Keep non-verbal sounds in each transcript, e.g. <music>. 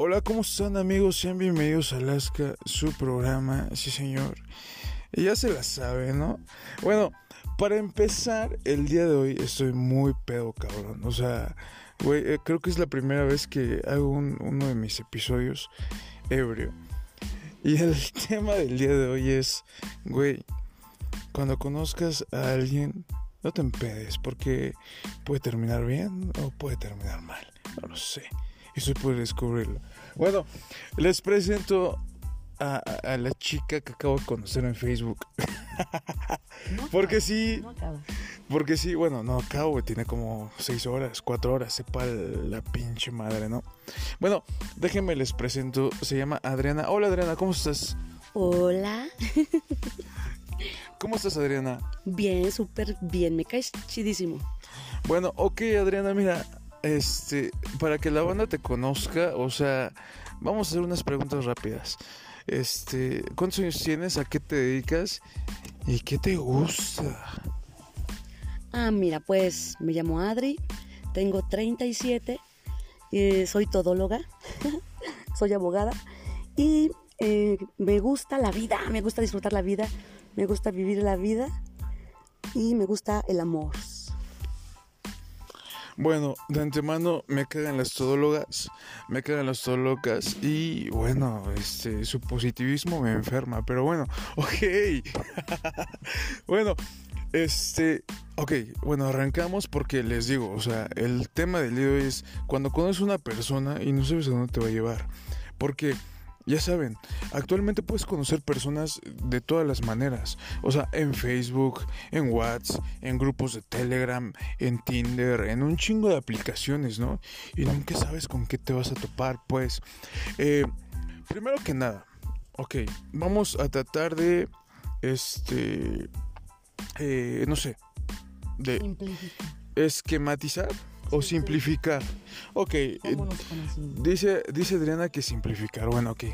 Hola, ¿cómo están amigos? Sean bienvenidos a Alaska, su programa, sí señor. Ya se la sabe, ¿no? Bueno, para empezar, el día de hoy estoy muy pedo, cabrón. O sea, güey, eh, creo que es la primera vez que hago uno de mis episodios ebrio. Y el <laughs> tema del día de hoy es, güey, cuando conozcas a alguien, no te empedes, porque puede terminar bien o puede terminar mal. No lo sé. Y soy por descubrirlo. Bueno, les presento a, la chica que acabo de conocer en Facebook. <laughs> porque sí. porque sí, bueno, no acabo, tiene como seis horas, cuatro horas, sepa la pinche madre, ¿no? Bueno, déjenme les presento, se llama Adriana. Hola Adriana, ¿cómo estás? Hola. ¿Cómo estás Adriana? Bien, súper bien, me caes chidísimo. Bueno, ok Adriana, mira, este, para que la banda te conozca, o sea, vamos a hacer unas preguntas rápidas. Este, ¿cuántos años tienes? ¿A qué te dedicas? ¿Y qué te gusta? Ah, mira, pues me llamo Adri, tengo 37, eh, soy todóloga, <laughs> soy abogada y eh, me gusta la vida, me gusta disfrutar la vida, me gusta vivir la vida y me gusta el amor. Bueno, de antemano me cagan las todólogas, me cagan las todólogas y bueno, este, su positivismo me enferma, pero bueno, <laughs> ok. bueno, este, ok, bueno, arrancamos porque les digo, o sea, el tema del día es cuando conoces una persona y no sabes a dónde te va a llevar, porque ya saben, actualmente puedes conocer personas de todas las maneras. O sea, en Facebook, en WhatsApp, en grupos de Telegram, en Tinder, en un chingo de aplicaciones, ¿no? Y nunca sabes con qué te vas a topar, pues. Eh, primero que nada, ok, vamos a tratar de, este, eh, no sé, de esquematizar o simplificar. Ok, eh, dice, dice Adriana que simplificar. Bueno, ok.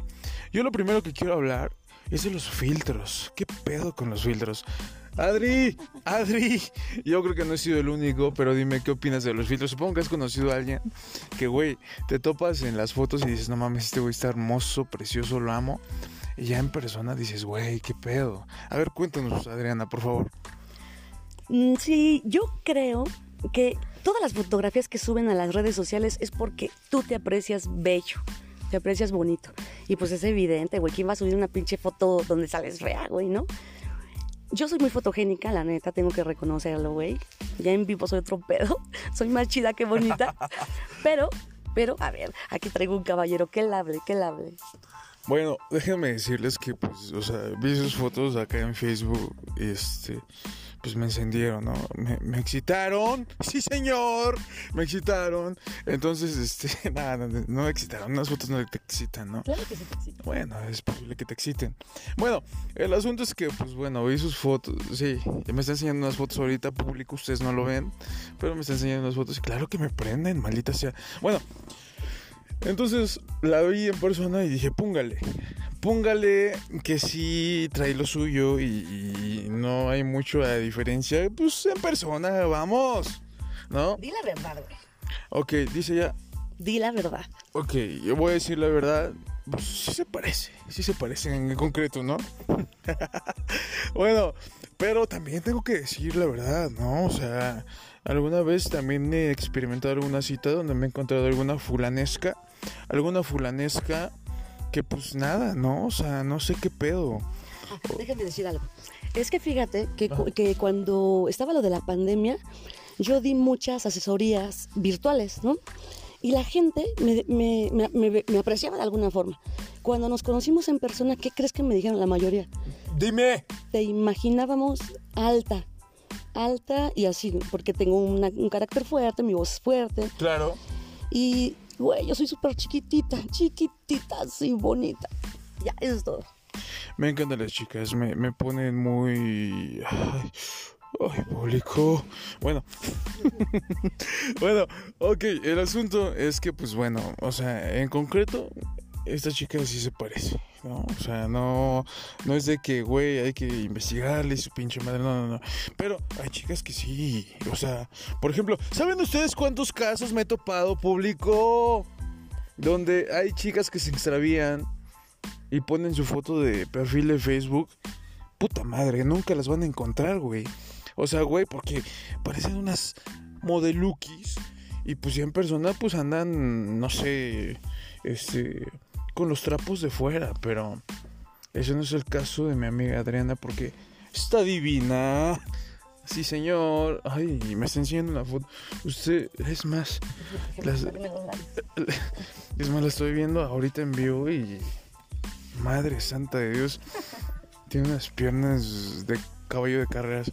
Yo lo primero que quiero hablar es de los filtros. ¿Qué pedo con los filtros? Adri, Adri, yo creo que no he sido el único, pero dime qué opinas de los filtros. Supongo que has conocido a alguien que, güey, te topas en las fotos y dices, no mames, este güey está hermoso, precioso, lo amo. Y ya en persona dices, güey, qué pedo. A ver, cuéntanos, Adriana, por favor. Mm, sí, yo creo que todas las fotografías que suben a las redes sociales es porque tú te aprecias bello, te aprecias bonito. Y pues es evidente, güey, ¿quién va a subir una pinche foto donde sales fea, güey, no? Yo soy muy fotogénica, la neta, tengo que reconocerlo, güey. Ya en vivo soy otro pedo, <laughs> soy más chida que bonita. Pero, pero, a ver, aquí traigo un caballero, que la hable, que la hable. Bueno, déjenme decirles que, pues, o sea, vi sus fotos acá en Facebook, este pues me encendieron, ¿no? Me, excitaron, sí señor, me excitaron. Entonces, este, <laughs> nada, no, me excitaron, unas fotos no te excitan, ¿no? Claro que sí te excitan. Bueno, es posible que te exciten. Bueno, el asunto es que, pues bueno, vi sus fotos, sí, me está enseñando unas fotos ahorita público, ustedes no lo ven, pero me está enseñando unas fotos y claro que me prenden, maldita sea. Bueno, entonces la vi en persona y dije, púngale póngale que sí trae lo suyo y, no hay mucha diferencia, pues en persona, vamos, ¿no? Di la verdad, güey. Ok, dice ya. Di la verdad. Ok, yo voy a decir la verdad. Pues sí se parece, sí se parece en concreto, ¿no? <laughs> bueno, pero también tengo que decir la verdad, ¿no? O sea, alguna vez también he experimentado una cita donde me he encontrado alguna fulanesca, alguna fulanesca que pues nada, ¿no? O sea, no sé qué pedo. Ah, déjame decir algo. Es que fíjate que, que, cuando estaba lo de la pandemia, yo di muchas asesorías virtuales, ¿no? Y la gente me, me, me, me, apreciaba de alguna forma. Cuando nos conocimos en persona, ¿qué crees que me dijeron la mayoría? Dime. Te imaginábamos alta, alta y así, porque tengo un carácter fuerte, mi voz es fuerte. Claro. Y Yo soy súper chiquitita, chiquitita, así bonita. Ya, eso es todo. Me encantan las chicas, me, me ponen muy... Ay, ay público. Bueno. <laughs> bueno, ok, el asunto es que, pues bueno, o sea, en concreto, esta chica sí se parece, ¿no? O sea, no, no es de que, güey, hay que investigarle su pinche madre, no, no, no. Pero hay chicas que sí, o sea, por ejemplo, ¿saben ustedes cuántos casos me he topado público? donde hay chicas que se extravían y ponen su foto de perfil de Facebook. Puta madre, nunca las van a encontrar, güey. O sea, güey, porque parecen unas modelukis y pues ya en persona pues andan, no sé, este, con los trapos de fuera, pero eso no es el caso de mi amiga Adriana porque está divina. Sí, señor. Ay, me está enseñando una foto. Usted, es más, es más, la estoy viendo ahorita en vivo y Madre santa de Dios. Tiene unas piernas de caballo de carreras.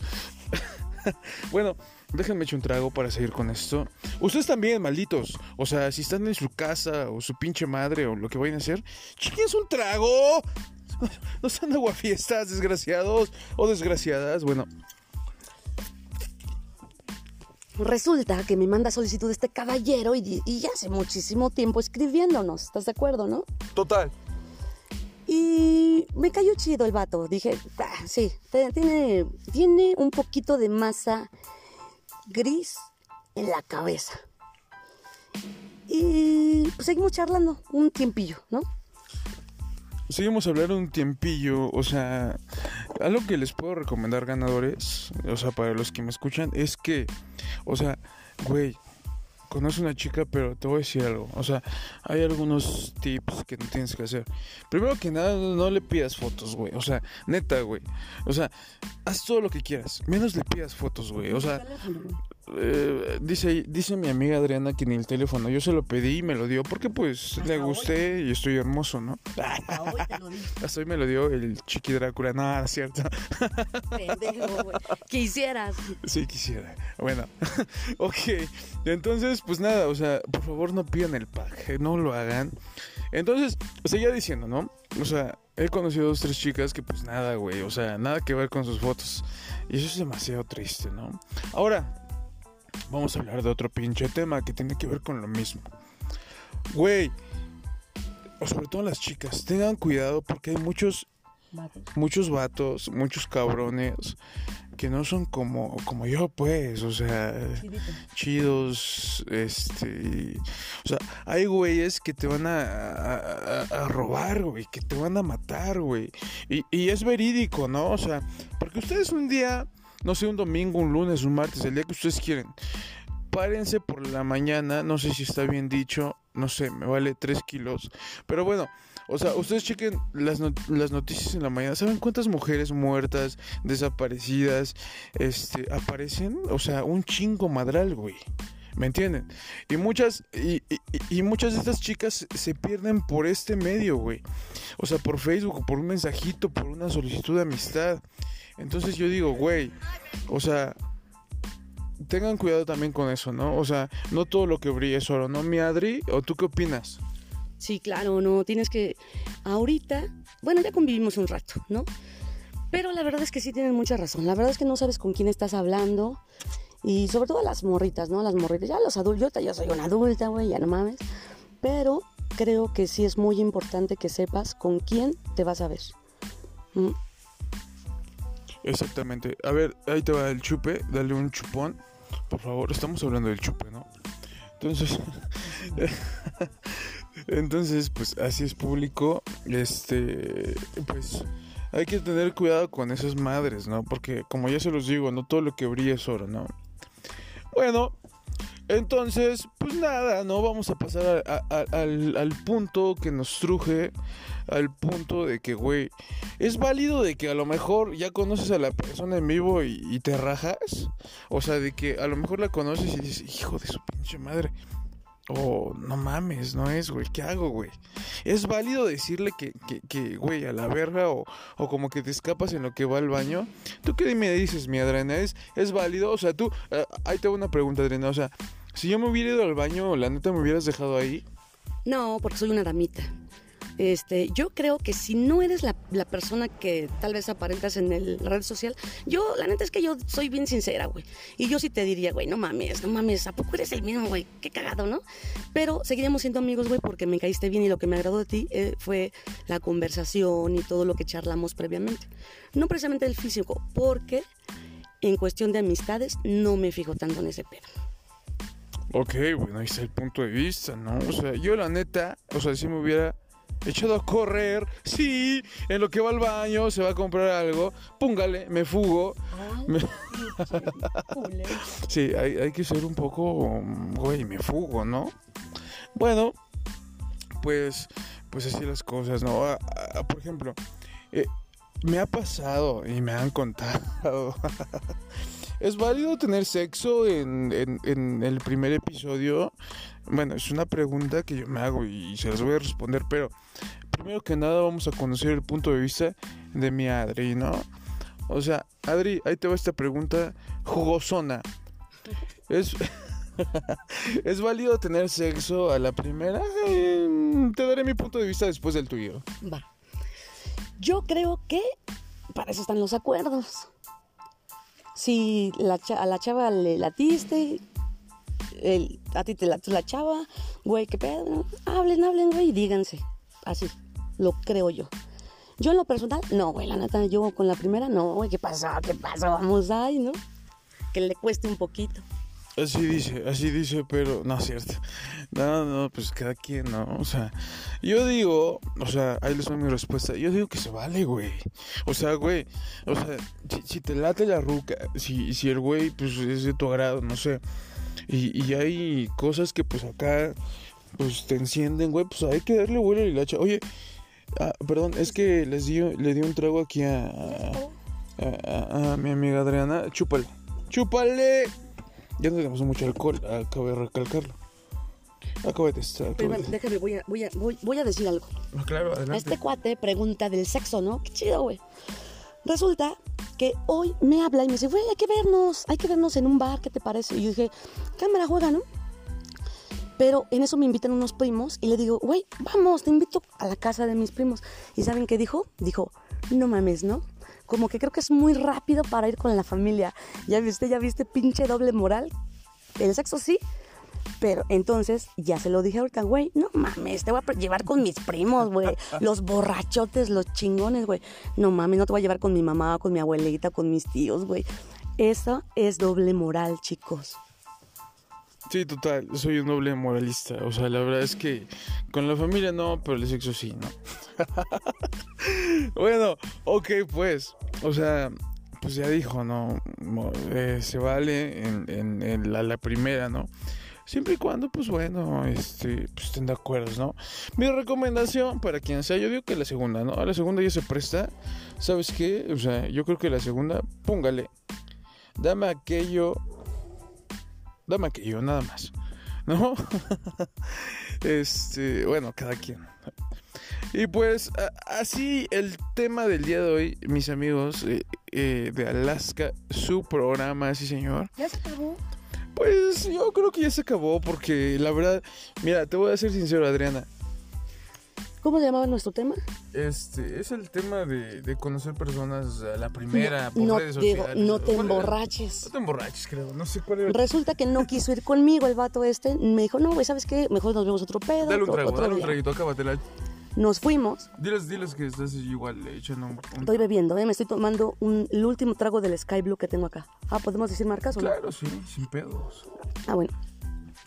<laughs> bueno, déjenme echar un trago para seguir con esto. Ustedes también, malditos. O sea, si están en su casa o su pinche madre o lo que vayan a hacer, es un trago. <laughs> No sean aguafiestas, desgraciados o desgraciadas. Bueno. Resulta que me manda solicitud este caballero y, y hace muchísimo tiempo escribiéndonos. ¿Estás de acuerdo, no? Total. Y me cayó chido el vato. Dije, ah, sí, tiene, tiene un poquito de masa gris en la cabeza. Y pues seguimos charlando un tiempillo, ¿no? Seguimos hablando un tiempillo, o sea, algo que les puedo recomendar ganadores, o sea, para los que me escuchan, es que, o sea, güey, conoce una chica, pero te voy a decir algo. O sea, hay algunos tips que no tienes que hacer. Primero que nada, no le pidas fotos, güey. O sea, neta, güey. O sea, haz todo lo que quieras. Menos le pidas fotos, güey. O sea, eh, dice, dice mi amiga Adriana que ni el teléfono. Yo se lo pedí y me lo dio porque pues le gusté y estoy hermoso, ¿no? <laughs> Hasta hoy me lo dio el chiqui Drácula. Es cierto. <laughs> Quisieras. Sí, quisiera. Bueno, <laughs> ok. Entonces, pues nada, o sea, por favor no pidan el pack, no lo hagan. Entonces, seguía diciendo, ¿no? O sea, he conocido dos, tres chicas que pues nada, güey, o sea, nada que ver con sus fotos. Y eso es demasiado triste, ¿no? Ahora, vamos a hablar de otro pinche tema que tiene que ver con lo mismo. Güey, o sobre todo las chicas, tengan cuidado porque hay muchos muchos vatos, muchos cabrones que no son como como yo pues, o sea, chidos, este, o sea, hay güeyes que te van a, a, robar, güey, que te van a matar, güey, y, y es verídico, ¿no? O sea, porque ustedes un día no sé, un domingo, un lunes, un martes, el día que ustedes quieren. Párense por la mañana, no sé si está bien dicho, no sé, me vale 3 kilos. Pero bueno, o sea, ustedes chequen las, las noticias en la mañana. ¿Saben cuántas mujeres muertas, desaparecidas, este, aparecen? O sea, un chingo madral, güey. ¿Me entienden? Y muchas, y, y, muchas de estas chicas se pierden por este medio, güey. O sea, por Facebook, por un mensajito, por una solicitud de amistad. Entonces yo digo, güey, o sea, tengan cuidado también con eso, ¿no? O sea, no todo lo que brilla es oro, ¿no, mi Adri? ¿O tú qué opinas? Sí, claro, no, tienes que... Ahorita, bueno, ya convivimos un rato, ¿no? Pero la verdad es que sí tienen mucha razón. La verdad es que no sabes con quién estás hablando. Y sobre todo las morritas, ¿no? Las morritas. Ya los adultos, yo ya soy una adulta, güey, ya no mames. Pero creo que sí es muy importante que sepas con quién te vas a ver. Exactamente. A ver, ahí te va el chupe, dale un chupón. Por favor, estamos hablando del chupe, ¿no? Entonces, <laughs> entonces, pues así es público. Este, pues hay que tener cuidado con esas madres, ¿no? Porque como ya se los digo, no todo lo que brilla es oro, ¿no? Bueno, entonces, pues nada, ¿no? Vamos a pasar al, punto que nos truje, al punto de que, güey, es válido de que a lo mejor ya conoces a la persona en vivo y, te rajas. O sea, de que a lo mejor la conoces y dices, hijo de su pinche madre. O no mames, no es, güey, ¿qué hago, güey? Es válido decirle que, que, güey, a la verga o, o, como que te escapas en lo que va al baño. ¿Tú qué me dices, mi Adriana? ¿Es, es válido? O sea, tú, eh, ahí te una pregunta, Adriana. O sea, si yo me hubiera ido al baño, la neta me hubieras dejado ahí. No, porque soy una damita. Este, yo creo que si no eres la, persona que tal vez aparentas en el, la red social, yo, la neta es que yo soy bien sincera, güey. Y yo sí te diría, güey, no mames, no mames, ¿a poco eres el mismo, güey? Qué cagado, ¿no? Pero seguiremos siendo amigos, güey, porque me caíste bien y lo que me agradó de ti eh, fue la conversación y todo lo que charlamos previamente. No precisamente el físico, porque en cuestión de amistades no me fijo tanto en ese pedo. Ok, bueno, ahí está el punto de vista, ¿no? O sea, yo la neta, o sea, si me hubiera echado a correr, sí, en lo que va al baño, se va a comprar algo, póngale, me fugo. Me- <laughs> Sí, hay, hay que ser un poco, güey, me fugo, ¿no? Bueno, pues, pues así las cosas, ¿no? Ah, ah, por ejemplo, eh, me ha pasado y me han contado. <laughs> ¿Es válido tener sexo en, en- en el primer episodio? Bueno, es una pregunta que yo me hago y se las voy a responder, pero primero que nada vamos a conocer el punto de vista de mi Adri, ¿no? O sea, Adri, ahí te va esta pregunta jugosona. ¿Es, <laughs> ¿Es válido tener sexo a la primera? Eh, te daré mi punto de vista después del tuyo. Va. Yo creo que para eso están los acuerdos. Si la a la chava le latiste, el- a ti te lató la chava, güey, qué pedo. Hablen, hablen, güey, y díganse. Así, lo creo yo. Yo en lo personal, no, güey, la neta, yo con la primera, no, güey, ¿qué pasó? ¿Qué pasó? Vamos ahí, ¿no? Que le cueste un poquito. Así dice, así dice, pero no es cierto. No, no, pues cada quien, ¿no? O sea, yo digo, o sea, ahí les doy mi respuesta. Yo digo que se vale, güey. O sea, güey, o sea, si, si te late la ruca, si, si el güey, pues es de tu agrado, no sé. Y, y hay cosas que, pues acá, pues te encienden, güey, pues hay que darle vuelo a la hilacha. Oye, ah, perdón, es que les di, le di un trago aquí a, a, a- a mi amiga Adriana. Chúpale, chúpale. Ya no tenemos mucho alcohol, acabo de recalcarlo. Acabo de de- déjame, voy a, voy, a, voy, voy a decir algo. Claro, adelante. Este cuate pregunta del sexo, ¿no? Qué chido, güey. Resulta hoy me habla y me dice, güey, hay que vernos, hay que vernos en un bar, ¿qué te parece? Y yo dije, cámara, juega, ¿no? Pero en eso me invitan unos primos y le digo, güey, vamos, te invito a la casa de mis primos. ¿Y saben qué dijo? Dijo, no mames, ¿no? Como que creo que es muy rápido para ir con la familia. Ya viste, ya viste, pinche doble moral. El sexo sí, pero entonces ya se lo dije ahorita, güey, no mames, te voy a llevar con mis primos, güey. <laughs> Los borrachotes, los chingones, güey. No mames, no te voy a llevar con mi mamá, con mi abuelita, con mis tíos, güey. Eso es doble moral, chicos. Sí, total, soy un doble moralista. O sea, la verdad es que con la familia no, pero el sexo sí, ¿no? <laughs> bueno, ok, pues. O sea, pues ya dijo, ¿no? Eh, se vale en, en- en la, la primera, ¿no? Siempre y cuando, pues bueno, este, pues estén de acuerdo, ¿no? Mi recomendación para quien sea, yo digo que la segunda, ¿no? La segunda ya se presta. ¿Sabes qué? O sea, yo creo que la segunda, póngale. Dame aquello dame aquello, nada más. ¿No? <laughs> este, bueno, cada quien. Y pues así el tema del día de hoy, mis amigos eh, eh, de Alaska, su programa, sí señor. ¿Ya se acabó? Pues yo creo que ya se acabó porque la verdad, mira, te voy a ser sincero, Adriana. ¿Cómo se llamaba nuestro tema? Este es el tema de, de conocer personas a la primera por no, redes sociales. no te emborraches. No te emborraches, creo. No sé cuál era. Resulta que no quiso ir conmigo el vato este. Me dijo, no, güey, ¿sabes qué? Mejor nos vemos otro pedo. Dale un trago, otro dale un día". traguito, acábatela. Nos fuimos. Diles, diles que estás igual echando un... un- Estoy bebiendo, ¿eh? Me estoy tomando un- el último trago del Sky Blue que tengo acá. Ah, ¿podemos decir marcas o no? Claro, sí, sin pedos. Ah, bueno.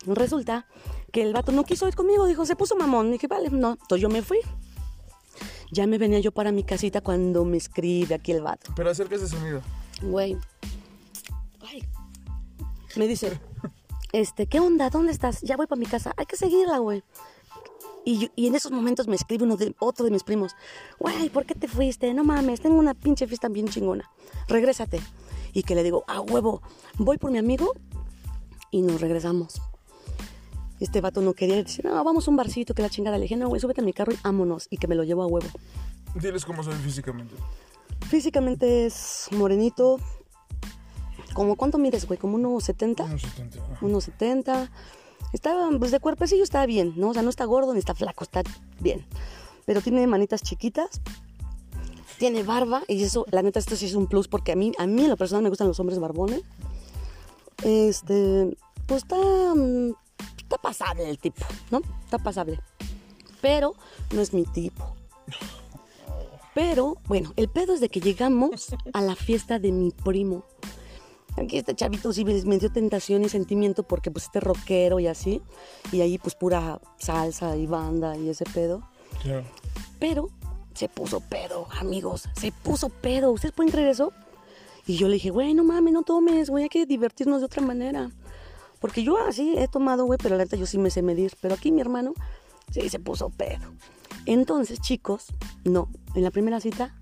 Resulta que el vato no quiso ir conmigo, dijo, se puso mamón. Dije, vale, no. Entonces yo me fui. Ya me venía yo para mi casita cuando me escribe aquí el vato. Pero acerca ese sonido. Güey. Ay. Me dice, este, ¿qué onda? ¿Dónde estás? Ya voy para mi casa. Hay que seguirla, güey. Y, y en esos momentos me escribe uno de, otro de mis primos. Güey, ¿por qué te fuiste? No mames, tengo una pinche fiesta bien chingona. Regrésate. Y que le digo, a huevo, voy por mi amigo y nos regresamos. Este vato no quería ir. Dice, no, vamos a un barcito, que la chingada. Le dije, no, güey, súbete a mi carro y vámonos. Y que me lo llevo a huevo. Diles cómo soy físicamente. Físicamente es morenito. ¿Como cuánto mides, güey? ¿Como unos 70? Unos 70. ajá. Unos 70. Estaba, pues de cuerpecillo está bien, ¿no? O sea, no está gordo ni está flaco, está bien. Pero tiene manitas chiquitas. Tiene barba y eso, la neta, esto sí es un plus porque a mí, a mí en lo personal me gustan los hombres barbones. Este, pues está, mm, está pasable el tipo, ¿no? Está pasable. Pero no es mi tipo. Pero, bueno, el pedo es de que llegamos a la fiesta de mi primo. Aquí este chavito sí me dio tentación y sentimiento porque pues este rockero y así, y ahí pues pura salsa y banda y ese pedo. Pero se puso pedo, amigos, se puso pedo. ¿Ustedes pueden creer eso? Y yo le dije, güey, no mames, no tomes, güey, hay que divertirnos de otra manera. Porque yo así he tomado, güey, pero la neta yo sí me sé medir. Pero aquí mi hermano sí se puso pedo. Entonces, chicos, no, en la primera cita,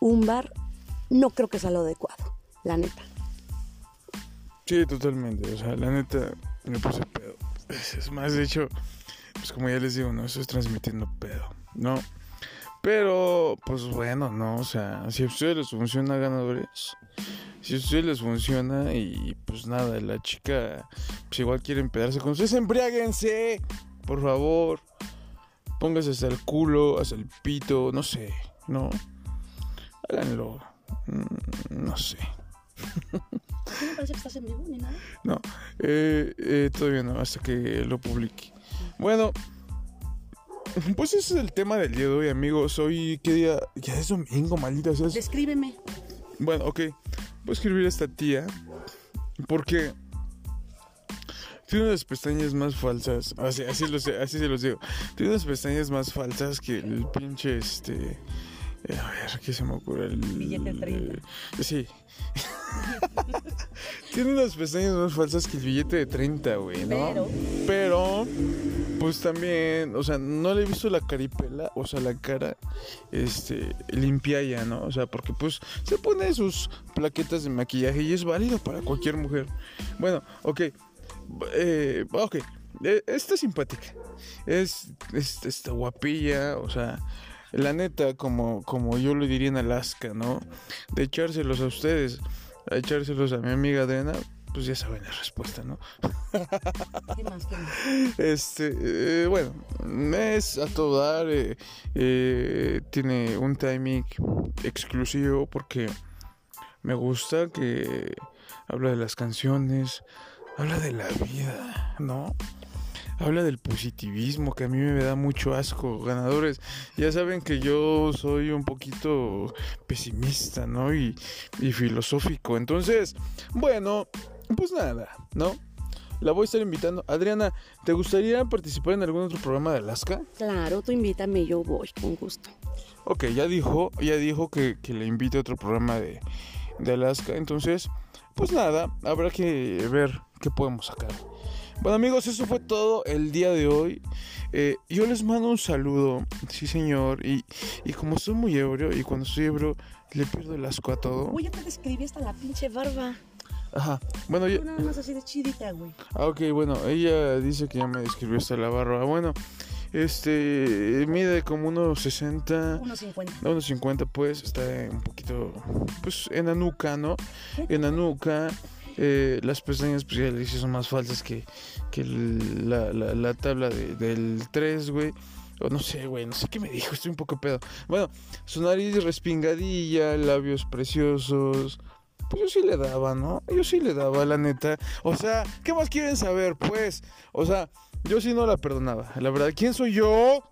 un bar no creo que sea lo adecuado, la neta. Sí, totalmente. O sea, la neta, me puse pedo. Es, más, de hecho, pues como ya les digo, no estoy transmitiendo pedo, ¿no? Pero, pues bueno, no, o sea, si a ustedes les funciona ganadores, si a ustedes les funciona y pues nada, la chica, pues igual quiere empedarse con ustedes, embriáguense, por favor, póngase hasta el culo, hasta el pito, no sé, ¿no? Háganlo, mm, no sé. <laughs> ¿Qué me parece que estás en vivo ni nada? No, eh, eh, todavía no, hasta que lo publique. Bueno, pues ese es el tema del día de hoy, amigos. Hoy, ¿qué día? Ya es domingo, maldita sea. Descríbeme. Bueno, ok. Voy a escribir a esta tía porque tiene unas pestañas más falsas. Así, así, sé- así se los digo. Tiene unas pestañas más falsas que el pinche este. eh, A ver, ¿qué se me ocurre? El, Billete de 30. eh, sí. Tiene unas pestañas más falsas que el billete de 30, güey, ¿no? Pero- Pero, pues también, o sea, no le he visto la caripela, o sea, la cara, este, limpia ya, ¿no? O sea, porque pues se pone sus plaquetas de maquillaje y es válido para cualquier mujer. Bueno, ok, eh, ok, eh, está simpática, es, es, está guapilla, o sea... La neta, como, como yo le diría en Alaska, ¿no? De echárselos a ustedes, a echárselos a mi amiga Adriana, pues ya saben la respuesta, ¿no? ¿Qué más? ¿Qué más? Este, eh, bueno, es a todo dar, eh, eh, tiene un timing exclusivo porque me gusta que habla de las canciones, habla de la vida, ¿no? Habla del positivismo que a mí me da mucho asco, ganadores. Ya saben que yo soy un poquito pesimista, ¿no? Y, y filosófico. Entonces, bueno, pues nada, ¿no? La voy a estar invitando. Adriana, ¿te gustaría participar en algún otro programa de Alaska? Claro, tú invítame yo voy, con gusto. Ok, ya dijo, ya dijo que, que le invite a otro programa de, de Alaska. Entonces, pues nada, habrá que ver qué podemos sacar. Bueno amigos, eso fue todo el día de hoy. Eh, yo les mando un saludo, sí señor. Y, y como estoy muy ebrio, y cuando estoy ebrio le pierdo el asco a todo. Uy, ya te describí hasta la pinche barba. Ajá. Bueno, yo, nada más así de chidita, güey. Ah, ok, bueno, ella dice que ya me describió hasta la barba. Bueno, este, mide como unos 60, 1.50. no, unos 50 pues, está un poquito, pues, en la nuca, ¿no? En la nuca, eh, las pestañas, pues ya le dije, son más falsas que, que la, la tabla de- del 3, güey. O no sé, güey, no sé qué me dijo, estoy un poco pedo. Bueno, su nariz respingadilla, labios preciosos. Pues yo sí le daba, ¿no? Yo sí le daba, la neta. O sea, ¿qué más quieren saber, pues? O sea, yo sí no la perdonaba. La verdad, ¿quién soy yo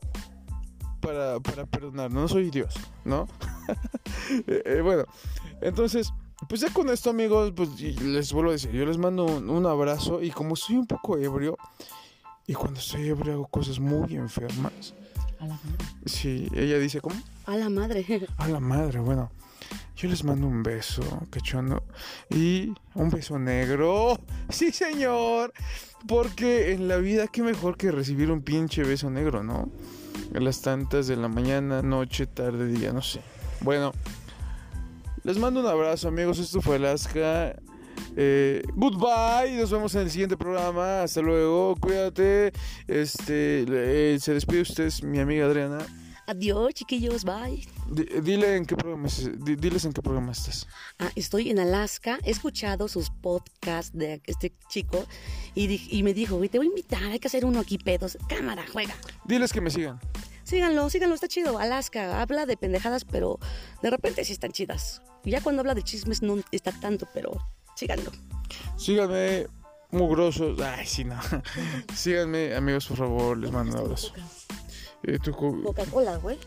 para, para perdonar? No soy Dios, ¿no? <laughs> Eh, eh, bueno, entonces, pues ya con esto, amigos, pues les vuelvo a decir, yo les mando un, un abrazo y como soy un poco ebrio, y cuando estoy ebrio hago cosas muy enfermas. A la madre. Sí, ella dice, ¿cómo? A la madre. A la madre, bueno. Yo les mando un beso, cachondo. Y un beso negro. <laughs> Sí, señor. Porque en la vida, qué mejor que recibir un pinche beso negro, ¿no? A las tantas de la mañana, noche, tarde, día, no sé. Bueno, les mando un abrazo, amigos. Esto fue Alaska. Eh, goodbye. Nos vemos en el siguiente programa. Hasta luego. Cuídate. Este, eh, se despide usted, mi amiga Adriana. Adiós, chiquillos, bye. Di- Dile en qué programa es- di- diles en qué programa estás. Ah, estoy en Alaska, he escuchado sus podcasts de este chico y, y me dijo, te voy a invitar, hay que hacer uno aquí, pedos. Cámara, juega. Diles que me sigan. Síganlo, síganlo, está chido. Alaska habla de pendejadas, pero de repente sí están chidas. Ya cuando habla de chismes no está tanto, pero síganlo. Síganme, mugrosos. Ay, sí, no. <laughs> Síganme, amigos, por favor, les mando un abrazo. Eh, Coca-Cola, güey.